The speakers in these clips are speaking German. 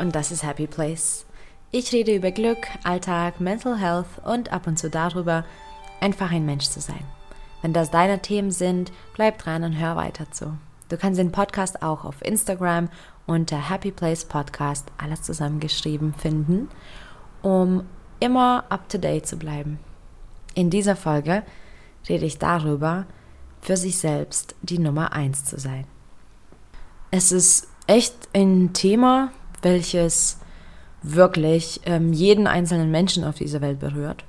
Und das ist Happy Place. Ich rede über Glück, Alltag, Mental Health und ab und zu darüber, einfach ein Mensch zu sein. Wenn das deine Themen sind, bleib dran und hör weiter zu. Du kannst den Podcast auch auf Instagram unter Happy Place Podcast, alles zusammengeschrieben, finden, um immer up to date zu bleiben. In dieser Folge rede ich darüber, für sich selbst die Nummer eins zu sein. Es ist echt ein Thema, welches wirklich ähm, jeden einzelnen Menschen auf dieser Welt berührt.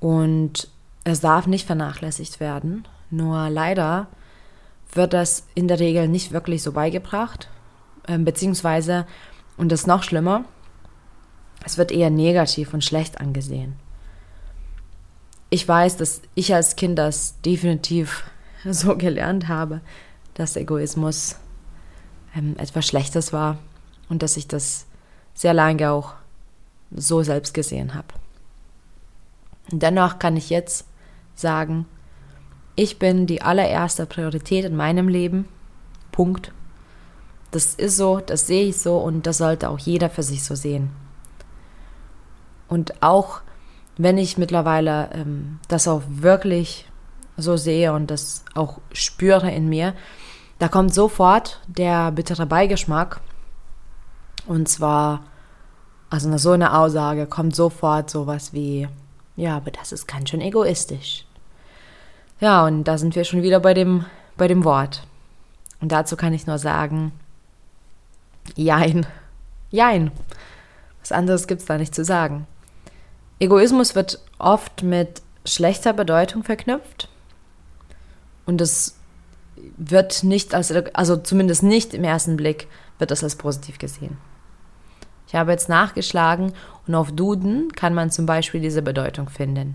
Und es darf nicht vernachlässigt werden. Nur leider wird das in der Regel nicht wirklich so beigebracht. Ähm, beziehungsweise, und das ist noch schlimmer, es wird eher negativ und schlecht angesehen. Ich weiß, dass ich als Kind das definitiv so gelernt habe, dass Egoismus ähm, etwas Schlechtes war und dass ich das sehr lange auch so selbst gesehen habe. Dennoch kann ich jetzt sagen, ich bin die allererste Priorität in meinem Leben. Punkt. Das ist so, das sehe ich so und das sollte auch jeder für sich so sehen. Und auch wenn ich mittlerweile ähm, das auch wirklich so sehe und das auch spüre in mir, da kommt sofort der bittere Beigeschmack. Und zwar, also nach so einer Aussage kommt sofort sowas wie, ja, aber das ist ganz schön egoistisch. Ja, und da sind wir schon wieder bei dem, bei dem Wort. Und dazu kann ich nur sagen, jein, jein. Was anderes gibt es da nicht zu sagen. Egoismus wird oft mit schlechter Bedeutung verknüpft. Und das wird nicht als, also zumindest nicht im ersten Blick, wird das als positiv gesehen. Ich habe jetzt nachgeschlagen und auf Duden kann man zum Beispiel diese Bedeutung finden.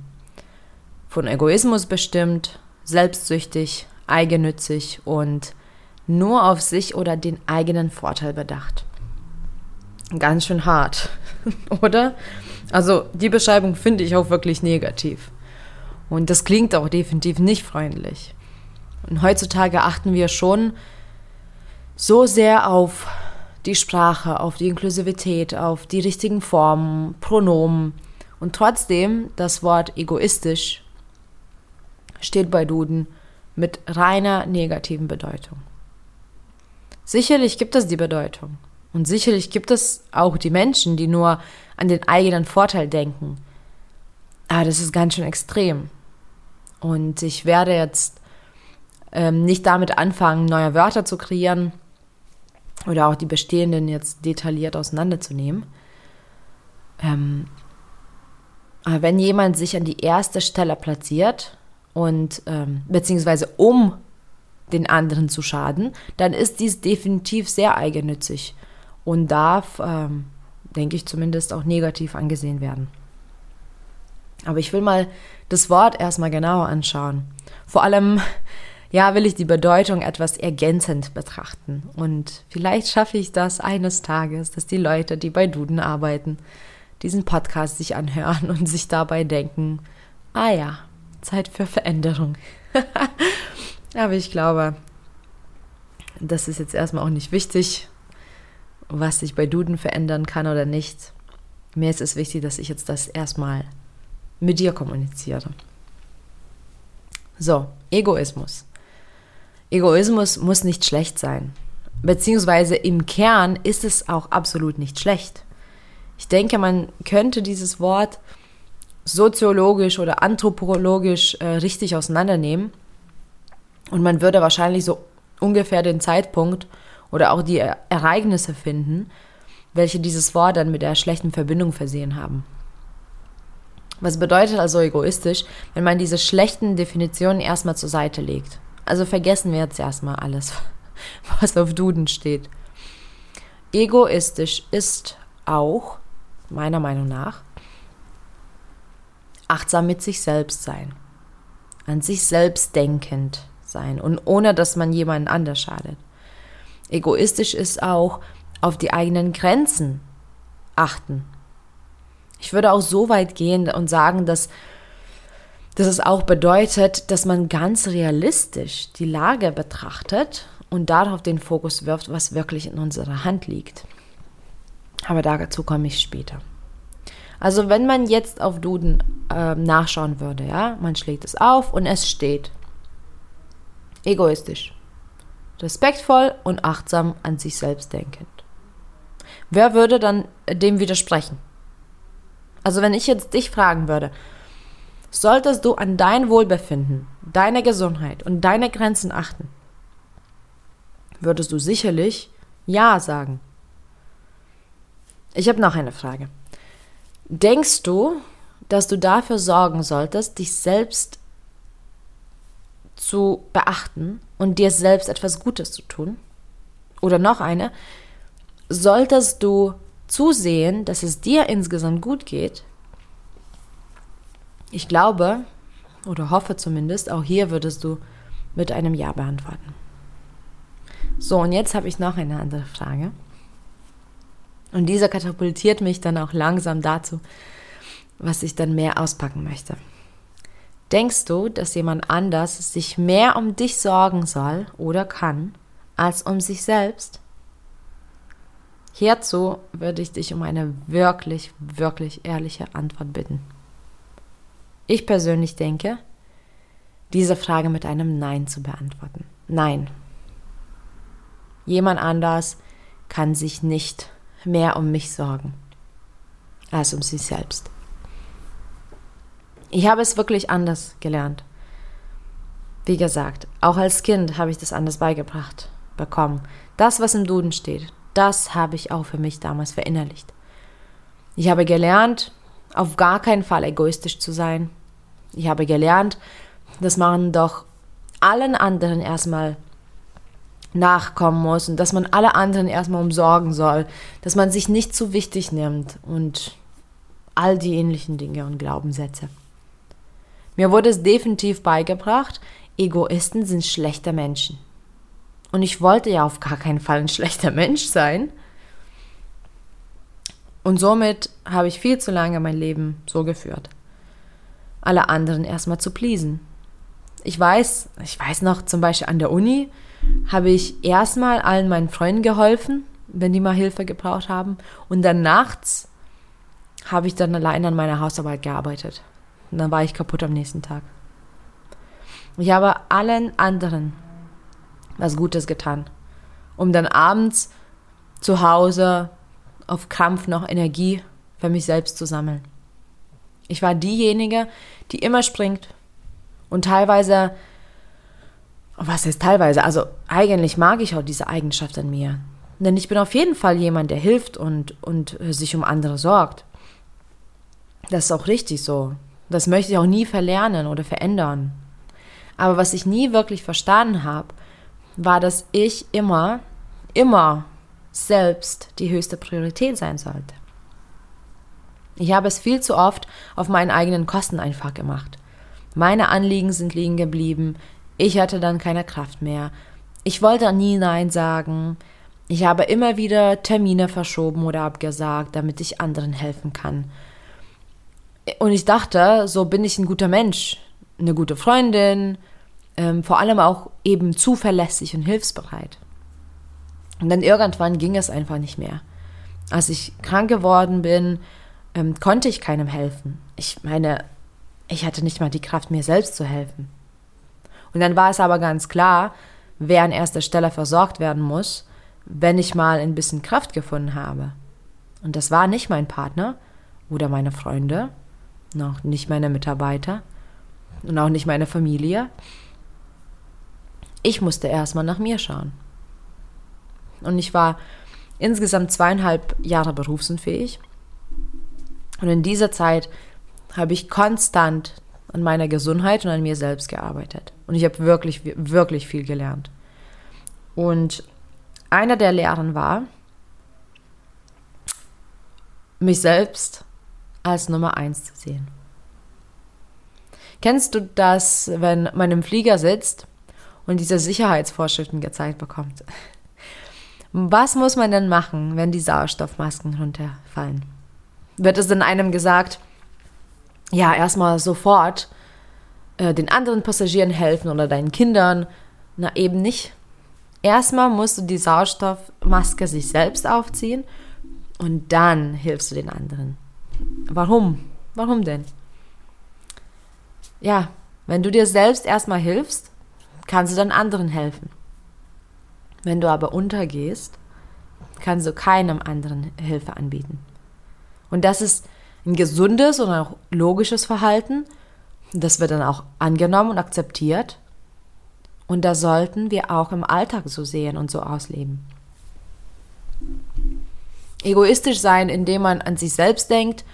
Von Egoismus bestimmt, selbstsüchtig, eigennützig und nur auf sich oder den eigenen Vorteil bedacht. Ganz schön hart, oder? Also die Beschreibung finde ich auch wirklich negativ. Und das klingt auch definitiv nicht freundlich. Und heutzutage achten wir schon so sehr auf die Sprache, auf die Inklusivität, auf die richtigen Formen, Pronomen. Und trotzdem, das Wort egoistisch steht bei Duden mit reiner negativen Bedeutung. Sicherlich gibt es die Bedeutung. Und sicherlich gibt es auch die Menschen, die nur an den eigenen Vorteil denken. Aber das ist ganz schön extrem. Und ich werde jetzt ähm, nicht damit anfangen, neue Wörter zu kreieren oder auch die bestehenden jetzt detailliert auseinanderzunehmen. Ähm, aber wenn jemand sich an die erste Stelle platziert und ähm, beziehungsweise um den anderen zu schaden, dann ist dies definitiv sehr eigennützig und darf, ähm, denke ich zumindest, auch negativ angesehen werden. Aber ich will mal das Wort erstmal genauer anschauen. Vor allem ja, will ich die Bedeutung etwas ergänzend betrachten. Und vielleicht schaffe ich das eines Tages, dass die Leute, die bei Duden arbeiten, diesen Podcast sich anhören und sich dabei denken, ah ja, Zeit für Veränderung. Aber ich glaube, das ist jetzt erstmal auch nicht wichtig, was sich bei Duden verändern kann oder nicht. Mir ist es wichtig, dass ich jetzt das erstmal mit dir kommuniziere. So, Egoismus. Egoismus muss nicht schlecht sein. Beziehungsweise im Kern ist es auch absolut nicht schlecht. Ich denke, man könnte dieses Wort soziologisch oder anthropologisch äh, richtig auseinandernehmen. Und man würde wahrscheinlich so ungefähr den Zeitpunkt oder auch die Ereignisse finden, welche dieses Wort dann mit der schlechten Verbindung versehen haben. Was bedeutet also egoistisch, wenn man diese schlechten Definitionen erstmal zur Seite legt? Also vergessen wir jetzt erstmal alles, was auf Duden steht. Egoistisch ist auch, meiner Meinung nach, achtsam mit sich selbst sein. An sich selbst denkend sein und ohne dass man jemanden anders schadet. Egoistisch ist auch auf die eigenen Grenzen achten. Ich würde auch so weit gehen und sagen, dass dass es auch bedeutet, dass man ganz realistisch die Lage betrachtet und darauf den Fokus wirft, was wirklich in unserer Hand liegt. Aber dazu komme ich später. Also wenn man jetzt auf Duden äh, nachschauen würde, ja, man schlägt es auf und es steht egoistisch, respektvoll und achtsam an sich selbst denkend. Wer würde dann dem widersprechen? Also wenn ich jetzt dich fragen würde, solltest du an dein Wohlbefinden, deine Gesundheit und deine Grenzen achten, würdest du sicherlich Ja sagen. Ich habe noch eine Frage. Denkst du, dass du dafür sorgen solltest, dich selbst zu beachten und dir selbst etwas Gutes zu tun? Oder noch eine, solltest du zusehen, dass es dir insgesamt gut geht? Ich glaube, oder hoffe zumindest, auch hier würdest du mit einem Ja beantworten. So, und jetzt habe ich noch eine andere Frage. Und dieser katapultiert mich dann auch langsam dazu, was ich dann mehr auspacken möchte. Denkst du, dass jemand anders sich mehr um dich sorgen soll oder kann, als um sich selbst? Hierzu würde ich dich um eine wirklich, wirklich ehrliche Antwort bitten. Ich persönlich denke, diese Frage mit einem Nein zu beantworten. Nein. Jemand anders kann sich nicht mehr um mich sorgen als um sich selbst. Ich habe es wirklich anders gelernt. Wie gesagt, auch als Kind habe ich das anders beigebracht bekommen. Das, was im Duden steht, das habe ich auch für mich damals verinnerlicht. Ich habe gelernt, auf gar keinen Fall egoistisch zu sein. Ich habe gelernt, dass man doch allen anderen erstmal nachkommen muss und dass man alle anderen erstmal umsorgen soll, dass man sich nicht zu wichtig nimmt und all die ähnlichen Dinge und Glaubenssätze. Mir wurde es definitiv beigebracht, Egoisten sind schlechte Menschen. Und ich wollte ja auf gar keinen Fall ein schlechter Mensch sein. Und somit habe ich viel zu lange mein Leben so geführt. Alle anderen erstmal zu pleasen. Ich weiß, ich weiß noch zum Beispiel an der Uni, habe ich erstmal allen meinen Freunden geholfen, wenn die mal Hilfe gebraucht haben. Und dann nachts habe ich dann allein an meiner Hausarbeit gearbeitet. Und dann war ich kaputt am nächsten Tag. Ich habe allen anderen was Gutes getan, um dann abends zu Hause auf Krampf noch Energie für mich selbst zu sammeln. Ich war diejenige, die immer springt und teilweise was heißt teilweise? Also eigentlich mag ich auch diese Eigenschaft an mir. Denn ich bin auf jeden Fall jemand, der hilft und, und sich um andere sorgt. Das ist auch richtig so. Das möchte ich auch nie verlernen oder verändern. Aber was ich nie wirklich verstanden habe, war, dass ich immer, immer selbst die höchste Priorität sein sollte. Ich habe es viel zu oft auf meinen eigenen Kosten einfach gemacht. Meine Anliegen sind liegen geblieben. Ich hatte dann keine Kraft mehr. Ich wollte nie Nein sagen. Ich habe immer wieder Termine verschoben oder abgesagt, damit ich anderen helfen kann. Und ich dachte, so bin ich ein guter Mensch, eine gute Freundin, ähm, vor allem auch eben zuverlässig und hilfsbereit. Und dann irgendwann ging es einfach nicht mehr. Als ich krank geworden bin, ähm, konnte ich keinem helfen. Ich meine, ich hatte nicht mal die Kraft, mir selbst zu helfen. Und dann war es aber ganz klar, wer an erster Stelle versorgt werden muss, wenn ich mal ein bisschen Kraft gefunden habe. Und das war nicht mein Partner oder meine Freunde, noch nicht meine Mitarbeiter und auch nicht meine Familie. Ich musste erstmal nach mir schauen. Und ich war insgesamt zweieinhalb Jahre berufsunfähig. Und in dieser Zeit habe ich konstant an meiner Gesundheit und an mir selbst gearbeitet. Und ich habe wirklich, wirklich viel gelernt. Und einer der Lehren war, mich selbst als Nummer eins zu sehen. Kennst du das, wenn man im Flieger sitzt und diese Sicherheitsvorschriften gezeigt bekommt? Was muss man denn machen, wenn die Sauerstoffmasken runterfallen? Wird es dann einem gesagt, ja, erstmal sofort äh, den anderen Passagieren helfen oder deinen Kindern. Na, eben nicht. Erstmal musst du die Sauerstoffmaske sich selbst aufziehen Und dann hilfst du den anderen. Warum? Warum denn? Ja, wenn du dir selbst erstmal hilfst, kannst du dann anderen helfen. Wenn du aber untergehst, kannst du keinem anderen Hilfe anbieten. Und das ist ein gesundes und auch logisches Verhalten. Das wird dann auch angenommen und akzeptiert. Und das sollten wir auch im Alltag so sehen und so ausleben. Egoistisch sein, indem man an sich selbst denkt,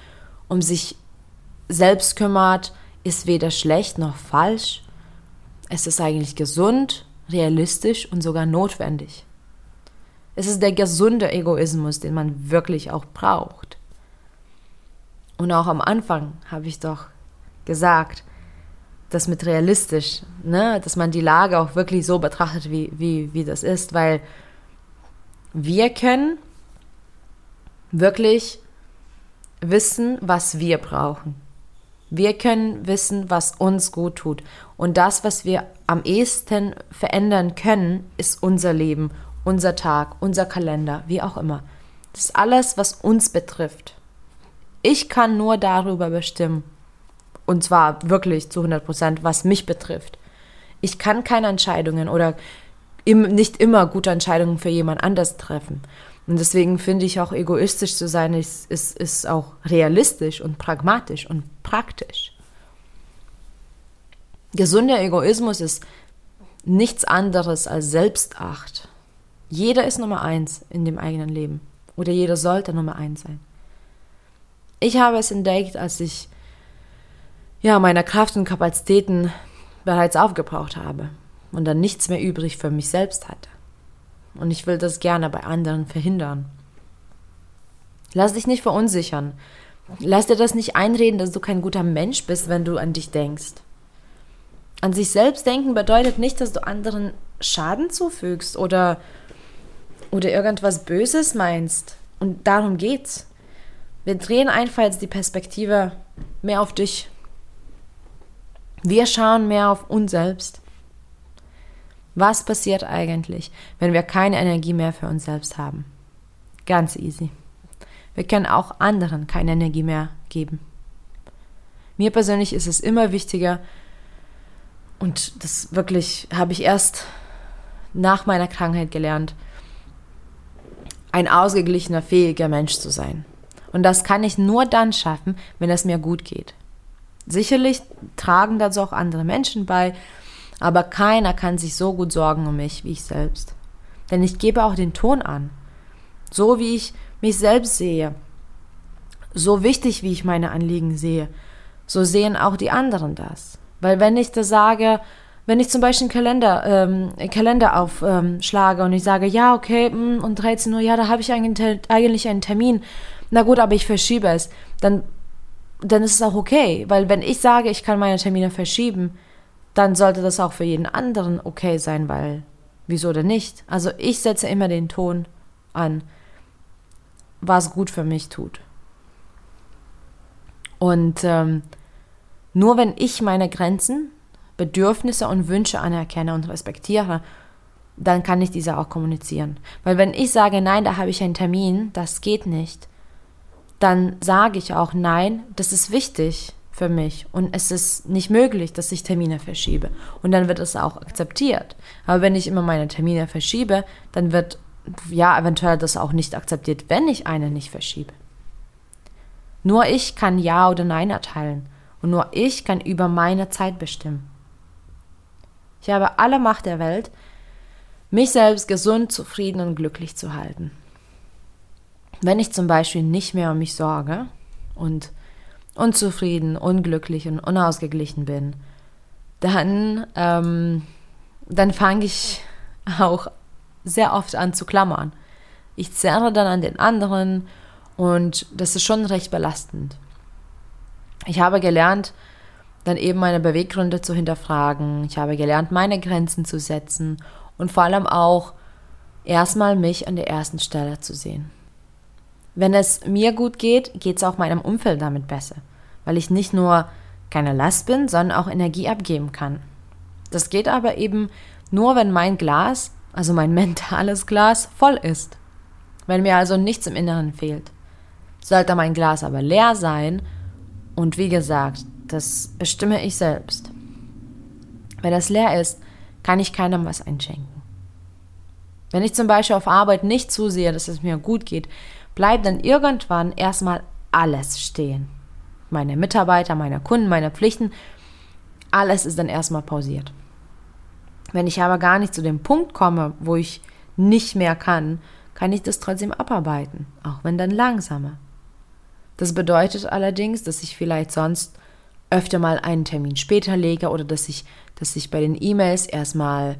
um sich selbst kümmert, ist weder schlecht noch falsch. Es ist eigentlich gesund, realistisch und sogar notwendig. Es ist der gesunde Egoismus, den man wirklich auch braucht. Und auch am Anfang habe ich doch gesagt, das mit realistisch, ne, dass man die Lage auch wirklich so betrachtet, wie, wie, wie das ist, weil wir können wirklich wissen, was wir brauchen. Wir können wissen, was uns gut tut. Und das, was wir am ehesten verändern können, ist unser Leben, unser Tag, unser Kalender, wie auch immer. Das ist alles, was uns betrifft. Ich kann nur darüber bestimmen. Und zwar wirklich zu 100 Prozent, was mich betrifft. Ich kann keine Entscheidungen oder im, nicht immer gute Entscheidungen für jemand anders treffen. Und deswegen finde ich auch egoistisch zu sein, ist, ist, ist auch realistisch und pragmatisch und praktisch. Gesunder Egoismus ist nichts anderes als Selbstacht. Jeder ist Nummer eins in dem eigenen Leben. Oder jeder sollte Nummer eins sein. Ich habe es entdeckt, als ich ja meine Kraft und Kapazitäten bereits aufgebraucht habe und dann nichts mehr übrig für mich selbst hatte. Und ich will das gerne bei anderen verhindern. Lass dich nicht verunsichern. Lass dir das nicht einreden, dass du kein guter Mensch bist, wenn du an dich denkst. An sich selbst denken bedeutet nicht, dass du anderen Schaden zufügst oder, oder irgendwas Böses meinst. Und darum geht's. Wir drehen einfach jetzt die Perspektive mehr auf dich. Wir schauen mehr auf uns selbst. Was passiert eigentlich, wenn wir keine Energie mehr für uns selbst haben? Ganz easy. Wir können auch anderen keine Energie mehr geben. Mir persönlich ist es immer wichtiger, und das wirklich habe ich erst nach meiner Krankheit gelernt, ein ausgeglichener, fähiger Mensch zu sein. Und das kann ich nur dann schaffen, wenn es mir gut geht. Sicherlich tragen dazu auch andere Menschen bei, aber keiner kann sich so gut sorgen um mich wie ich selbst. Denn ich gebe auch den Ton an. So wie ich mich selbst sehe, so wichtig wie ich meine Anliegen sehe, so sehen auch die anderen das. Weil wenn ich das sage, wenn ich zum Beispiel einen Kalender, ähm, einen Kalender aufschlage und ich sage, ja, okay, mh, um 13 Uhr, ja, da habe ich eigentlich einen Termin, na gut, aber ich verschiebe es, dann, dann ist es auch okay. Weil wenn ich sage, ich kann meine Termine verschieben, dann sollte das auch für jeden anderen okay sein, weil wieso denn nicht? Also ich setze immer den Ton an, was gut für mich tut. Und ähm, nur wenn ich meine Grenzen, Bedürfnisse und Wünsche anerkenne und respektiere, dann kann ich diese auch kommunizieren. Weil wenn ich sage, nein, da habe ich einen Termin, das geht nicht, dann sage ich auch, nein, das ist wichtig für mich und es ist nicht möglich, dass ich Termine verschiebe. Und dann wird es auch akzeptiert. Aber wenn ich immer meine Termine verschiebe, dann wird ja eventuell das auch nicht akzeptiert, wenn ich eine nicht verschiebe. Nur ich kann Ja oder Nein erteilen und nur ich kann über meine Zeit bestimmen. Ich habe alle Macht der Welt, mich selbst gesund, zufrieden und glücklich zu halten. Wenn ich zum Beispiel nicht mehr um mich sorge und unzufrieden, unglücklich und unausgeglichen bin, dann, ähm, dann fange ich auch sehr oft an zu klammern. Ich zerre dann an den anderen und das ist schon recht belastend. Ich habe gelernt, dann eben meine Beweggründe zu hinterfragen. Ich habe gelernt, meine Grenzen zu setzen und vor allem auch erstmal mich an der ersten Stelle zu sehen. Wenn es mir gut geht, geht es auch meinem Umfeld damit besser, weil ich nicht nur keine Last bin, sondern auch Energie abgeben kann. Das geht aber eben nur, wenn mein Glas, also mein mentales Glas, voll ist. Wenn mir also nichts im Inneren fehlt. Sollte mein Glas aber leer sein, und wie gesagt, das bestimme ich selbst. Wenn es leer ist, kann ich keinem was einschenken. Wenn ich zum Beispiel auf Arbeit nicht zusehe, dass es mir gut geht, bleibt dann irgendwann erstmal alles stehen. Meine Mitarbeiter, meine Kunden, meine Pflichten, alles ist dann erstmal pausiert. Wenn ich aber gar nicht zu dem Punkt komme, wo ich nicht mehr kann, kann ich das trotzdem abarbeiten, auch wenn dann langsamer. Das bedeutet allerdings, dass ich vielleicht sonst öfter mal einen Termin später lege oder dass ich, dass ich bei den E-Mails erstmal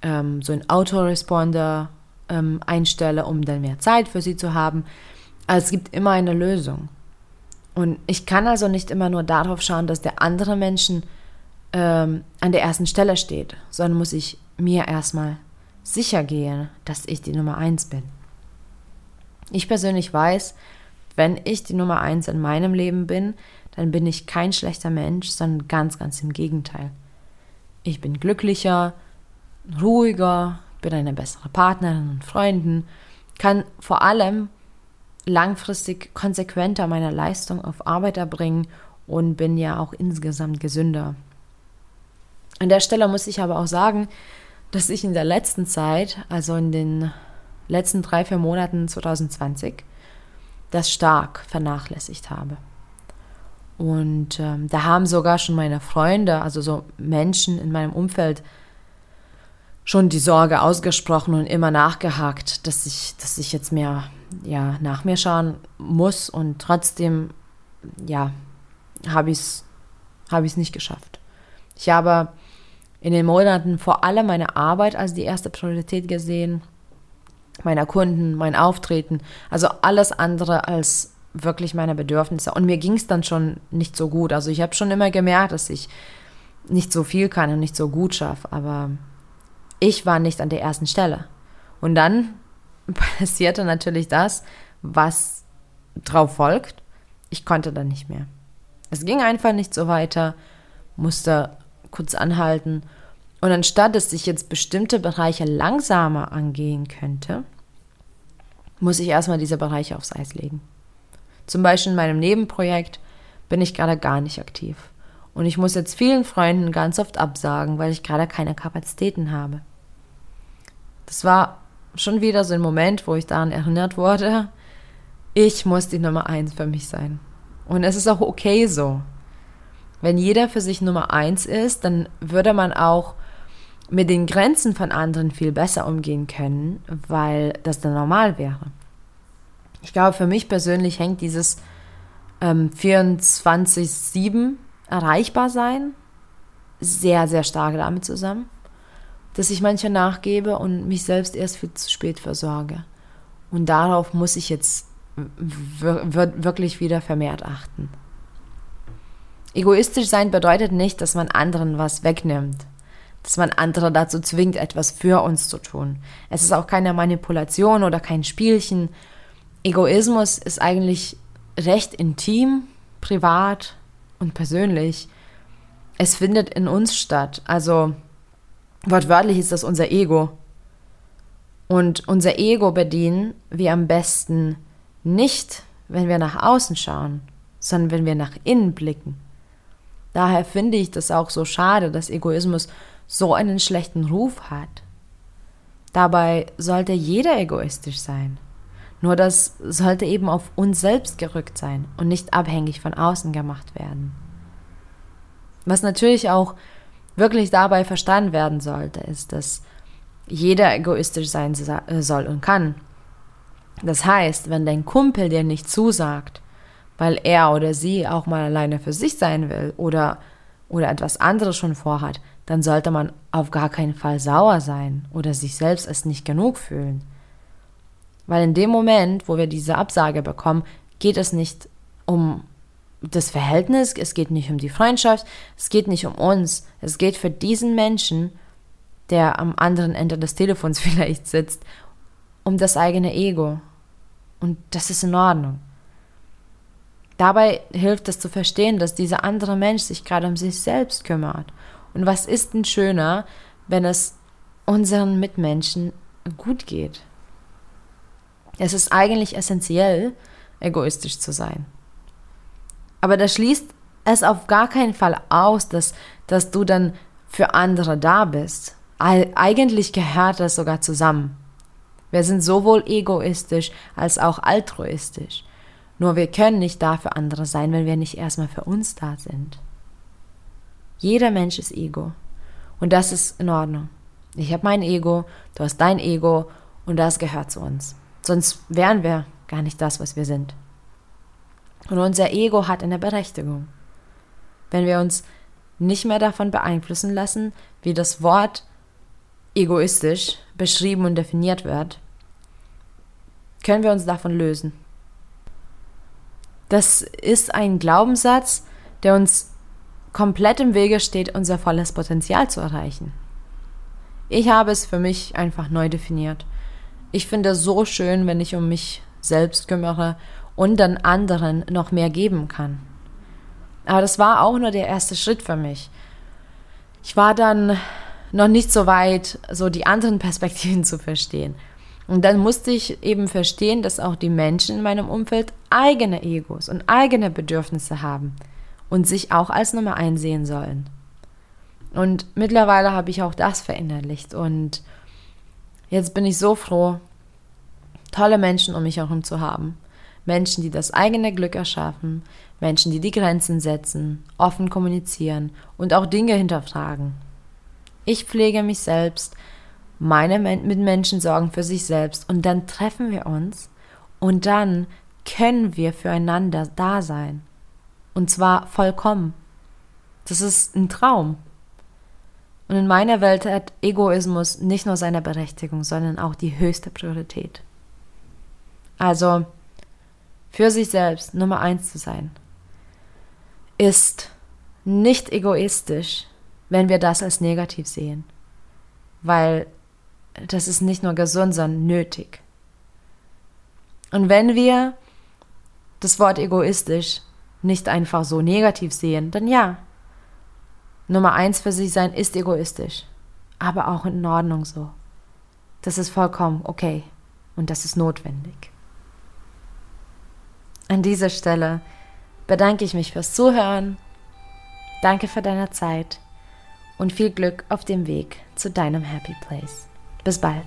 ähm, so einen Autoresponder ähm, einstelle, um dann mehr Zeit für sie zu haben. Also es gibt immer eine Lösung. Und ich kann also nicht immer nur darauf schauen, dass der andere Menschen ähm, an der ersten Stelle steht, sondern muss ich mir erstmal sicher gehen, dass ich die Nummer eins bin. Ich persönlich weiß, wenn ich die Nummer eins in meinem Leben bin, dann bin ich kein schlechter Mensch, sondern ganz, ganz im Gegenteil. Ich bin glücklicher, ruhiger, bin eine bessere Partnerin und Freundin, kann vor allem langfristig konsequenter meine Leistung auf Arbeit erbringen und bin ja auch insgesamt gesünder. An der Stelle muss ich aber auch sagen, dass ich in der letzten Zeit, also in den letzten drei, vier Monaten 2020, das stark vernachlässigt habe. Und ähm, da haben sogar schon meine Freunde, also so Menschen in meinem Umfeld, schon die Sorge ausgesprochen und immer nachgehakt, dass ich, dass ich jetzt mehr ja, nach mir schauen muss und trotzdem, ja, habe ich es hab nicht geschafft. Ich habe in den Monaten vor allem meine Arbeit als die erste Priorität gesehen, meiner Kunden, mein Auftreten, also alles andere als wirklich meine Bedürfnisse. Und mir ging es dann schon nicht so gut. Also ich habe schon immer gemerkt, dass ich nicht so viel kann und nicht so gut schaffe, aber ich war nicht an der ersten Stelle. Und dann passierte natürlich das, was drauf folgt. Ich konnte dann nicht mehr. Es ging einfach nicht so weiter, musste kurz anhalten. Und anstatt dass ich jetzt bestimmte Bereiche langsamer angehen könnte, muss ich erstmal diese Bereiche aufs Eis legen. Zum Beispiel in meinem Nebenprojekt bin ich gerade gar nicht aktiv. Und ich muss jetzt vielen Freunden ganz oft absagen, weil ich gerade keine Kapazitäten habe. Das war schon wieder so ein Moment, wo ich daran erinnert wurde, ich muss die Nummer eins für mich sein. Und es ist auch okay so. Wenn jeder für sich Nummer eins ist, dann würde man auch mit den Grenzen von anderen viel besser umgehen können, weil das dann normal wäre. Ich glaube, für mich persönlich hängt dieses ähm, 24-7 erreichbar sein sehr, sehr stark damit zusammen dass ich manchmal nachgebe und mich selbst erst viel zu spät versorge. Und darauf muss ich jetzt wirklich wieder vermehrt achten. Egoistisch sein bedeutet nicht, dass man anderen was wegnimmt, dass man andere dazu zwingt, etwas für uns zu tun. Es ist auch keine Manipulation oder kein Spielchen. Egoismus ist eigentlich recht intim, privat und persönlich. Es findet in uns statt. Also Wortwörtlich ist das unser Ego. Und unser Ego bedienen wir am besten nicht, wenn wir nach außen schauen, sondern wenn wir nach innen blicken. Daher finde ich das auch so schade, dass Egoismus so einen schlechten Ruf hat. Dabei sollte jeder egoistisch sein. Nur das sollte eben auf uns selbst gerückt sein und nicht abhängig von außen gemacht werden. Was natürlich auch wirklich dabei verstanden werden sollte, ist, dass jeder egoistisch sein äh, soll und kann. Das heißt, wenn dein Kumpel dir nicht zusagt, weil er oder sie auch mal alleine für sich sein will oder, oder etwas anderes schon vorhat, dann sollte man auf gar keinen Fall sauer sein oder sich selbst es nicht genug fühlen. Weil in dem Moment, wo wir diese Absage bekommen, geht es nicht um das Verhältnis, es geht nicht um die Freundschaft, es geht nicht um uns, es geht für diesen Menschen, der am anderen Ende des Telefons vielleicht sitzt, um das eigene Ego. Und das ist in Ordnung. Dabei hilft es zu verstehen, dass dieser andere Mensch sich gerade um sich selbst kümmert. Und was ist denn schöner, wenn es unseren Mitmenschen gut geht? Es ist eigentlich essentiell, egoistisch zu sein. Aber das schließt es auf gar keinen Fall aus, dass, dass du dann für andere da bist. Eigentlich gehört das sogar zusammen. Wir sind sowohl egoistisch als auch altruistisch. Nur wir können nicht da für andere sein, wenn wir nicht erstmal für uns da sind. Jeder Mensch ist Ego. Und das ist in Ordnung. Ich habe mein Ego, du hast dein Ego und das gehört zu uns. Sonst wären wir gar nicht das, was wir sind. Und unser Ego hat eine Berechtigung. Wenn wir uns nicht mehr davon beeinflussen lassen, wie das Wort egoistisch beschrieben und definiert wird, können wir uns davon lösen. Das ist ein Glaubenssatz, der uns komplett im Wege steht, unser volles Potenzial zu erreichen. Ich habe es für mich einfach neu definiert. Ich finde es so schön, wenn ich um mich selbst kümmere und dann anderen noch mehr geben kann. Aber das war auch nur der erste Schritt für mich. Ich war dann noch nicht so weit, so die anderen Perspektiven zu verstehen. Und dann musste ich eben verstehen, dass auch die Menschen in meinem Umfeld eigene Egos und eigene Bedürfnisse haben und sich auch als Nummer eins sehen sollen. Und mittlerweile habe ich auch das verinnerlicht und jetzt bin ich so froh, tolle Menschen um mich herum zu haben. Menschen, die das eigene Glück erschaffen, Menschen, die die Grenzen setzen, offen kommunizieren und auch Dinge hinterfragen. Ich pflege mich selbst, meine Mitmenschen sorgen für sich selbst und dann treffen wir uns und dann können wir füreinander da sein. Und zwar vollkommen. Das ist ein Traum. Und in meiner Welt hat Egoismus nicht nur seine Berechtigung, sondern auch die höchste Priorität. Also, für sich selbst Nummer eins zu sein, ist nicht egoistisch, wenn wir das als negativ sehen. Weil das ist nicht nur gesund, sondern nötig. Und wenn wir das Wort egoistisch nicht einfach so negativ sehen, dann ja. Nummer eins für sich sein ist egoistisch. Aber auch in Ordnung so. Das ist vollkommen okay. Und das ist notwendig. An dieser Stelle bedanke ich mich fürs Zuhören. Danke für deine Zeit und viel Glück auf dem Weg zu deinem Happy Place. Bis bald.